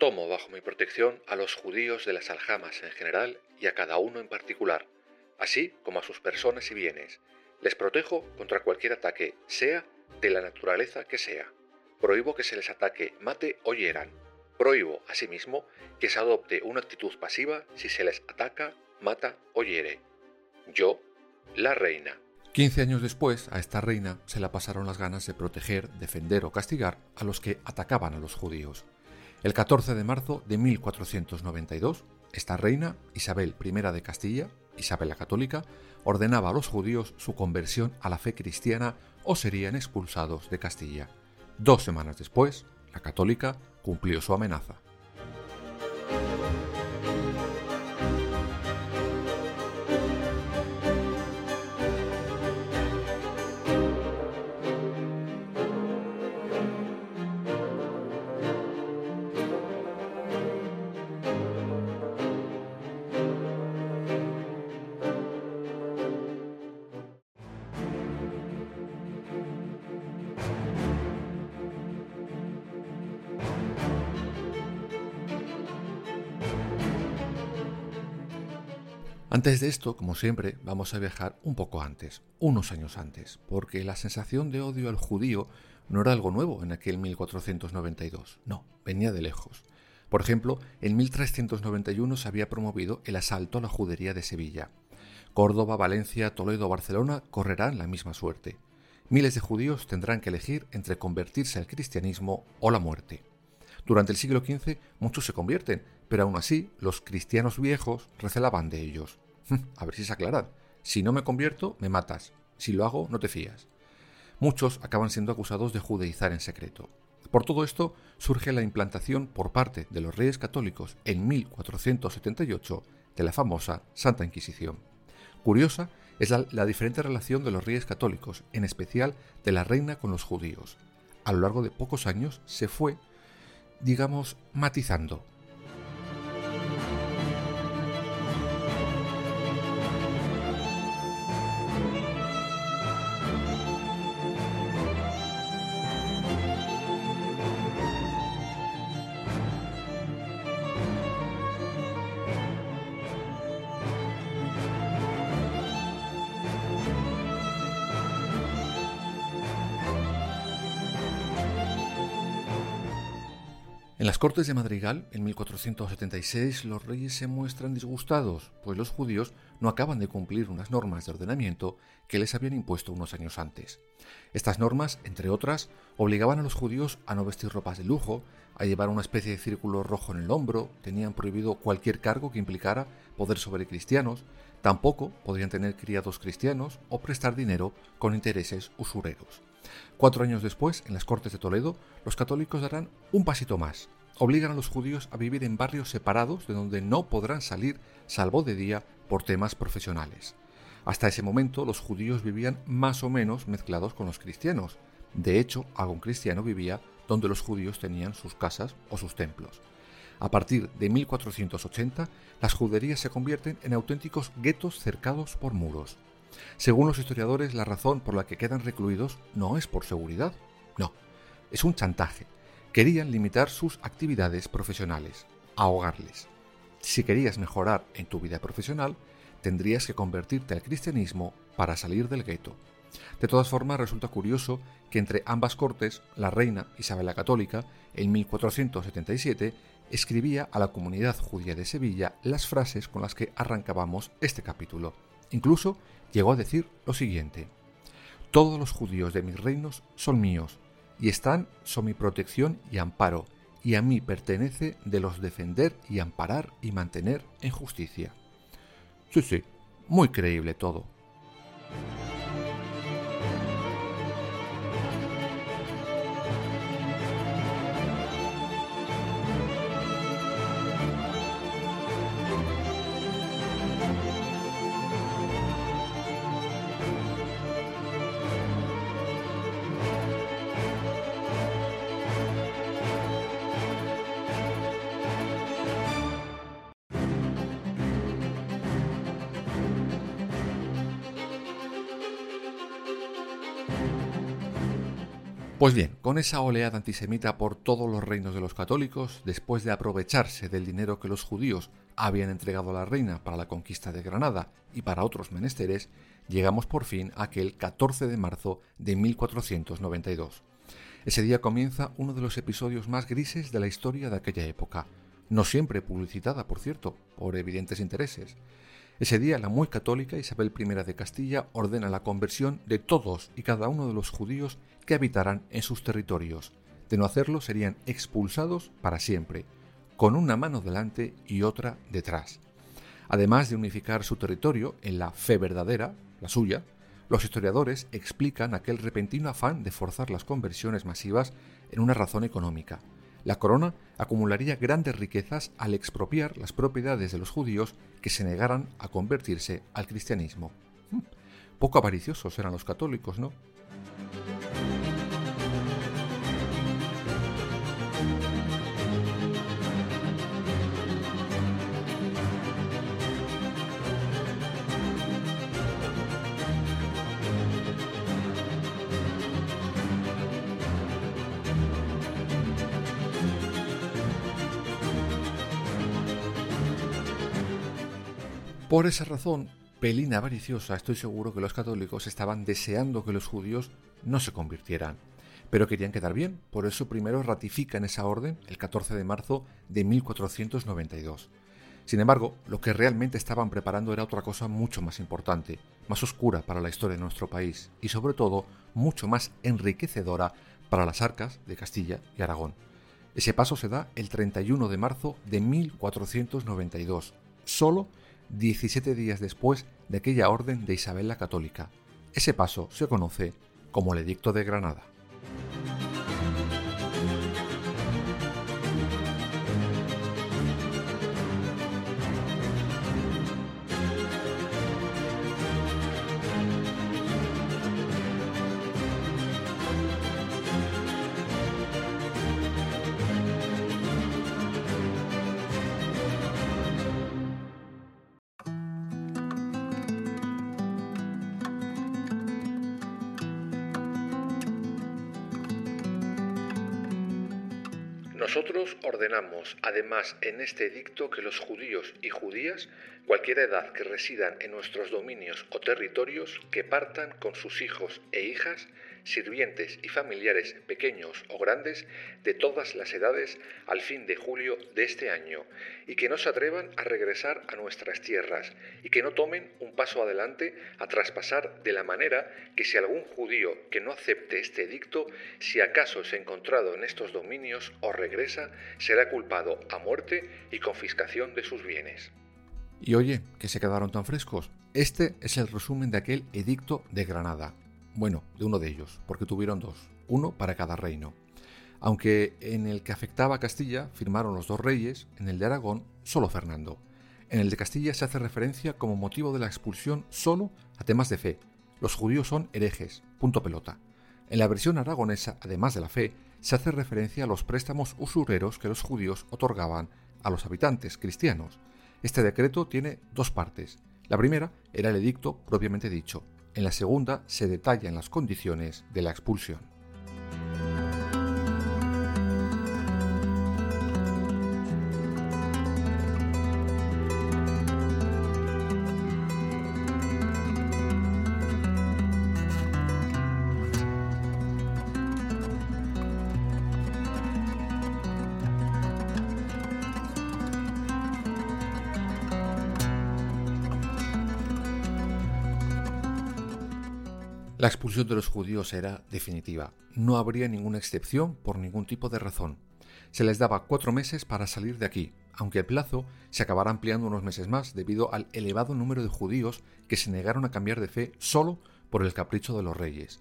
Tomo bajo mi protección a los judíos de las aljamas en general y a cada uno en particular, así como a sus personas y bienes. Les protejo contra cualquier ataque, sea de la naturaleza que sea. Prohíbo que se les ataque, mate o hieran. Prohíbo, asimismo, que se adopte una actitud pasiva si se les ataca, mata o hiere. Yo, la reina. 15 años después, a esta reina se la pasaron las ganas de proteger, defender o castigar a los que atacaban a los judíos. El 14 de marzo de 1492, esta reina, Isabel I de Castilla, Isabel la Católica, ordenaba a los judíos su conversión a la fe cristiana o serían expulsados de Castilla. Dos semanas después, la católica cumplió su amenaza. Antes de esto, como siempre, vamos a viajar un poco antes, unos años antes, porque la sensación de odio al judío no era algo nuevo en aquel 1492, no, venía de lejos. Por ejemplo, en 1391 se había promovido el asalto a la judería de Sevilla. Córdoba, Valencia, Toledo, Barcelona correrán la misma suerte. Miles de judíos tendrán que elegir entre convertirse al cristianismo o la muerte. Durante el siglo XV muchos se convierten, pero aún así los cristianos viejos recelaban de ellos. A ver si se aclaran. Si no me convierto, me matas. Si lo hago, no te fías. Muchos acaban siendo acusados de judeizar en secreto. Por todo esto surge la implantación por parte de los reyes católicos en 1478 de la famosa Santa Inquisición. Curiosa es la, la, diferente relación de los reyes católicos, en especial de la reina con los judíos. A lo largo de pocos años se fue digamos, matizando. En las Cortes de Madrigal, en 1476, los reyes se muestran disgustados, pues los judíos no acaban de cumplir unas normas de ordenamiento que les habían impuesto unos años antes. Estas normas, entre otras, obligaban a los judíos a no vestir ropas de lujo, a llevar una especie de círculo rojo en el hombro, tenían prohibido cualquier cargo que implicara poder sobre cristianos, tampoco podían tener criados cristianos o prestar dinero con intereses usureros. Cuatro años después, en las Cortes de Toledo, los católicos darán un pasito más. Obligan a los judíos a vivir en barrios separados de donde no podrán salir, salvo de día, por temas profesionales. Hasta ese momento los judíos vivían más o menos mezclados con los cristianos. De hecho, algún cristiano vivía donde los judíos tenían sus casas o sus templos. A partir de 1480, las juderías se convierten en auténticos guetos cercados por muros. Según los historiadores, la razón por la que quedan recluidos no es por seguridad, no, es un chantaje. Querían limitar sus actividades profesionales, ahogarles. Si querías mejorar en tu vida profesional, tendrías que convertirte al cristianismo para salir del gueto. De todas formas, resulta curioso que entre ambas cortes, la reina Isabel la Católica, en 1477, escribía a la comunidad judía de Sevilla las frases con las que arrancábamos este capítulo. Incluso llegó a decir lo siguiente, Todos los judíos de mis reinos son míos, y están son mi protección y amparo, y a mí pertenece de los defender y amparar y mantener en justicia. Sí, sí, muy creíble todo. Pues bien, con esa oleada antisemita por todos los reinos de los católicos, después de aprovecharse del dinero que los judíos habían entregado a la reina para la conquista de Granada y para otros menesteres, llegamos por fin a aquel 14 de marzo de 1492. Ese día comienza uno de los episodios más grises de la historia de aquella época, no siempre publicitada, por cierto, por evidentes intereses. Ese día la muy católica Isabel I de Castilla ordena la conversión de todos y cada uno de los judíos que habitaran en sus territorios. De no hacerlo serían expulsados para siempre, con una mano delante y otra detrás. Además de unificar su territorio en la fe verdadera, la suya, los historiadores explican aquel repentino afán de forzar las conversiones masivas en una razón económica. La corona acumularía grandes riquezas al expropiar las propiedades de los judíos que se negaran a convertirse al cristianismo. Hmm, poco avariciosos eran los católicos, ¿no? Por esa razón, pelín avariciosa, estoy seguro que los católicos estaban deseando que los judíos no se convirtieran, pero querían quedar bien, por eso primero ratifican esa orden el 14 de marzo de 1492. Sin embargo, lo que realmente estaban preparando era otra cosa mucho más importante, más oscura para la historia de nuestro país y sobre todo mucho más enriquecedora para las arcas de Castilla y Aragón. Ese paso se da el 31 de marzo de 1492, solo 17 días después de aquella orden de Isabel la Católica. Ese paso se conoce como el Edicto de Granada. Nosotros ordenamos, además, en este edicto que los judíos y judías, cualquier edad que residan en nuestros dominios o territorios, que partan con sus hijos e hijas, sirvientes y familiares pequeños o grandes de todas las edades al fin de julio de este año, y que no se atrevan a regresar a nuestras tierras, y que no tomen un paso adelante a traspasar de la manera que si algún judío que no acepte este edicto, si acaso ha encontrado en estos dominios o regresa, será culpado a muerte y confiscación de sus bienes. Y oye, que se quedaron tan frescos. Este es el resumen de aquel edicto de Granada. Bueno, de uno de ellos, porque tuvieron dos, uno para cada reino. Aunque en el que afectaba a Castilla firmaron los dos reyes, en el de Aragón solo Fernando. En el de Castilla se hace referencia como motivo de la expulsión solo a temas de fe. Los judíos son herejes, punto pelota. En la versión aragonesa, además de la fe, se hace referencia a los préstamos usureros que los judíos otorgaban a los habitantes cristianos. Este decreto tiene dos partes. La primera era el edicto propiamente dicho, en la segunda se detallan las condiciones de la expulsión. La expulsión de los judíos era definitiva. No habría ninguna excepción por ningún tipo de razón. Se les daba cuatro meses para salir de aquí, aunque el plazo se acabará ampliando unos meses más debido al elevado número de judíos que se negaron a cambiar de fe solo por el capricho de los reyes.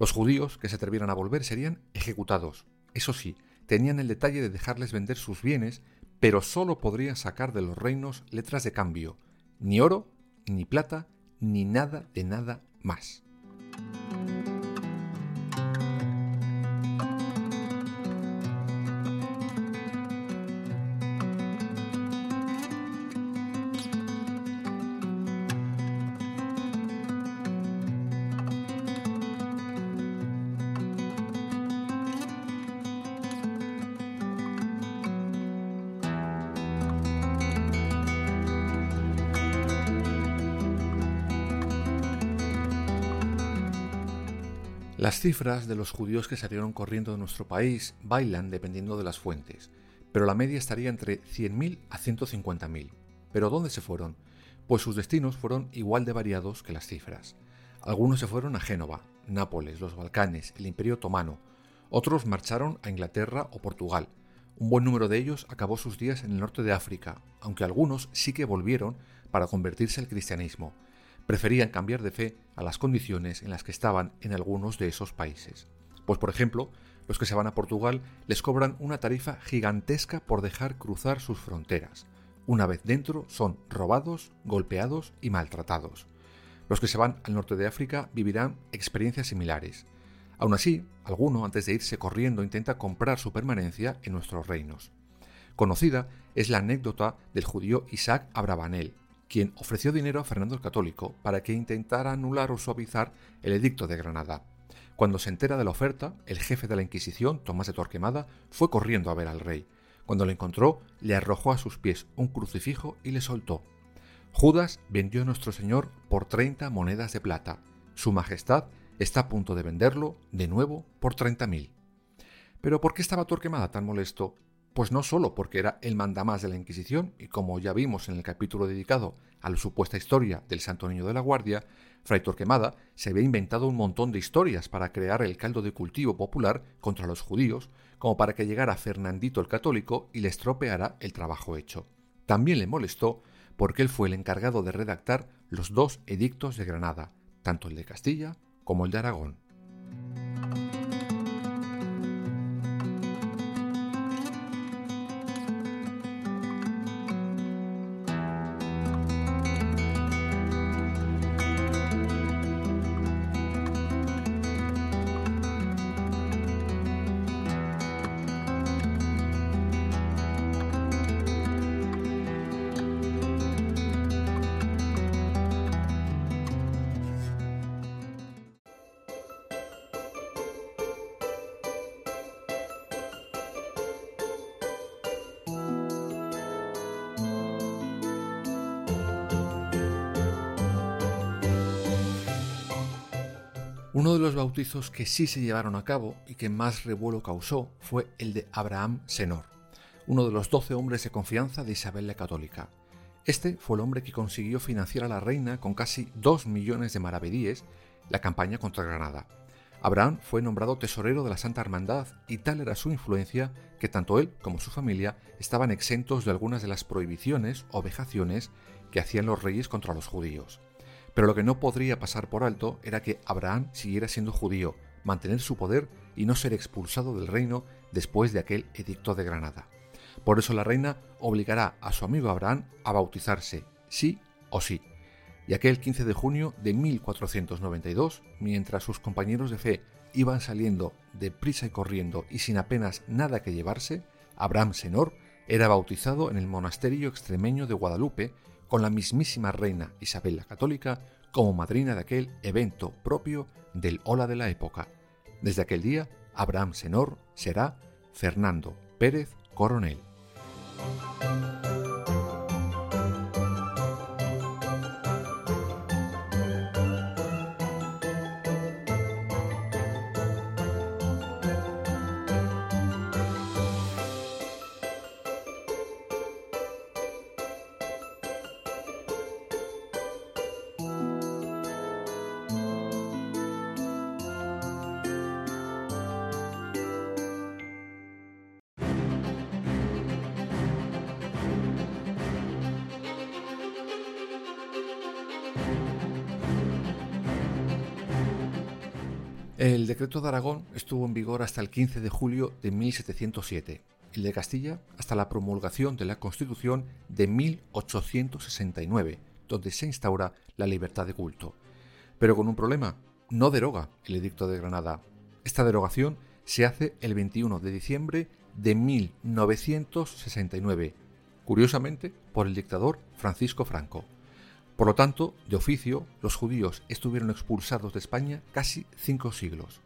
Los judíos que se atrevieran a volver serían ejecutados. Eso sí, tenían el detalle de dejarles vender sus bienes, pero solo podrían sacar de los reinos letras de cambio, ni oro, ni plata, ni nada de nada más. Las cifras de los judíos que salieron corriendo de nuestro país bailan dependiendo de las fuentes, pero la media estaría entre 100.000 a 150.000. ¿Pero dónde se fueron? Pues sus destinos fueron igual de variados que las cifras. Algunos se fueron a Génova, Nápoles, los Balcanes, el Imperio Otomano, otros marcharon a Inglaterra o Portugal. Un buen número de ellos acabó sus días en el norte de África, aunque algunos sí que volvieron para convertirse al cristianismo preferían cambiar de fe a las condiciones en las que estaban en algunos de esos países. Pues por ejemplo, los que se van a Portugal les cobran una tarifa gigantesca por dejar cruzar sus fronteras. Una vez dentro son robados, golpeados y maltratados. Los que se van al norte de África vivirán experiencias similares. Aún así, alguno antes de irse corriendo intenta comprar su permanencia en nuestros reinos. Conocida es la anécdota del judío Isaac Abravanel, quien ofreció dinero a Fernando el Católico para que intentara anular o suavizar el edicto de Granada. Cuando se entera de la oferta, el jefe de la Inquisición, Tomás de Torquemada, fue corriendo a ver al rey. Cuando lo encontró, le arrojó a sus pies un crucifijo y le soltó. Judas vendió a nuestro Señor por 30 monedas de plata. Su Majestad está a punto de venderlo de nuevo por treinta mil. Pero ¿por qué estaba Torquemada tan molesto? Pues no solo porque era el mandamás de la Inquisición, y como ya vimos en el capítulo dedicado a la supuesta historia del Santo Niño de la Guardia, Fray Torquemada se había inventado un montón de historias para crear el caldo de cultivo popular contra los judíos, como para que llegara Fernandito el Católico y le estropeara el trabajo hecho. También le molestó porque él fue el encargado de redactar los dos edictos de Granada, tanto el de Castilla como el de Aragón. Uno de los bautizos que sí se llevaron a cabo y que más revuelo causó fue el de Abraham Senor, uno de los doce hombres de confianza de Isabel la Católica. Este fue el hombre que consiguió financiar a la reina con casi dos millones de maravedíes la campaña contra Granada. Abraham fue nombrado tesorero de la Santa Hermandad y tal era su influencia que tanto él como su familia estaban exentos de algunas de las prohibiciones o vejaciones que hacían los reyes contra los judíos. Pero lo que no podría pasar por alto era que Abraham siguiera siendo judío, mantener su poder y no ser expulsado del reino después de aquel edicto de Granada. Por eso la reina obligará a su amigo Abraham a bautizarse, sí o sí. Y aquel 15 de junio de 1492, mientras sus compañeros de fe iban saliendo de prisa y corriendo y sin apenas nada que llevarse, Abraham Senor era bautizado en el monasterio extremeño de Guadalupe con la mismísima reina Isabel la Católica como madrina de aquel evento propio del Ola de la época. Desde aquel día, Abraham Senor será Fernando Pérez Coronel. El decreto de Aragón estuvo en vigor hasta el 15 de julio de 1707, el de Castilla hasta la promulgación de la Constitución de 1869, donde se instaura la libertad de culto. Pero con un problema, no deroga el edicto de Granada. Esta derogación se hace el 21 de diciembre de 1969, curiosamente por el dictador Francisco Franco. Por lo tanto, de oficio, los judíos estuvieron expulsados de España casi cinco siglos.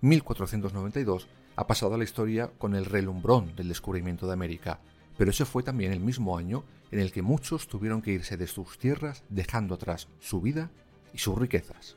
1492 ha pasado a la historia con el relumbrón del descubrimiento de América, pero ese fue también el mismo año en el que muchos tuvieron que irse de sus tierras dejando atrás su vida y sus riquezas.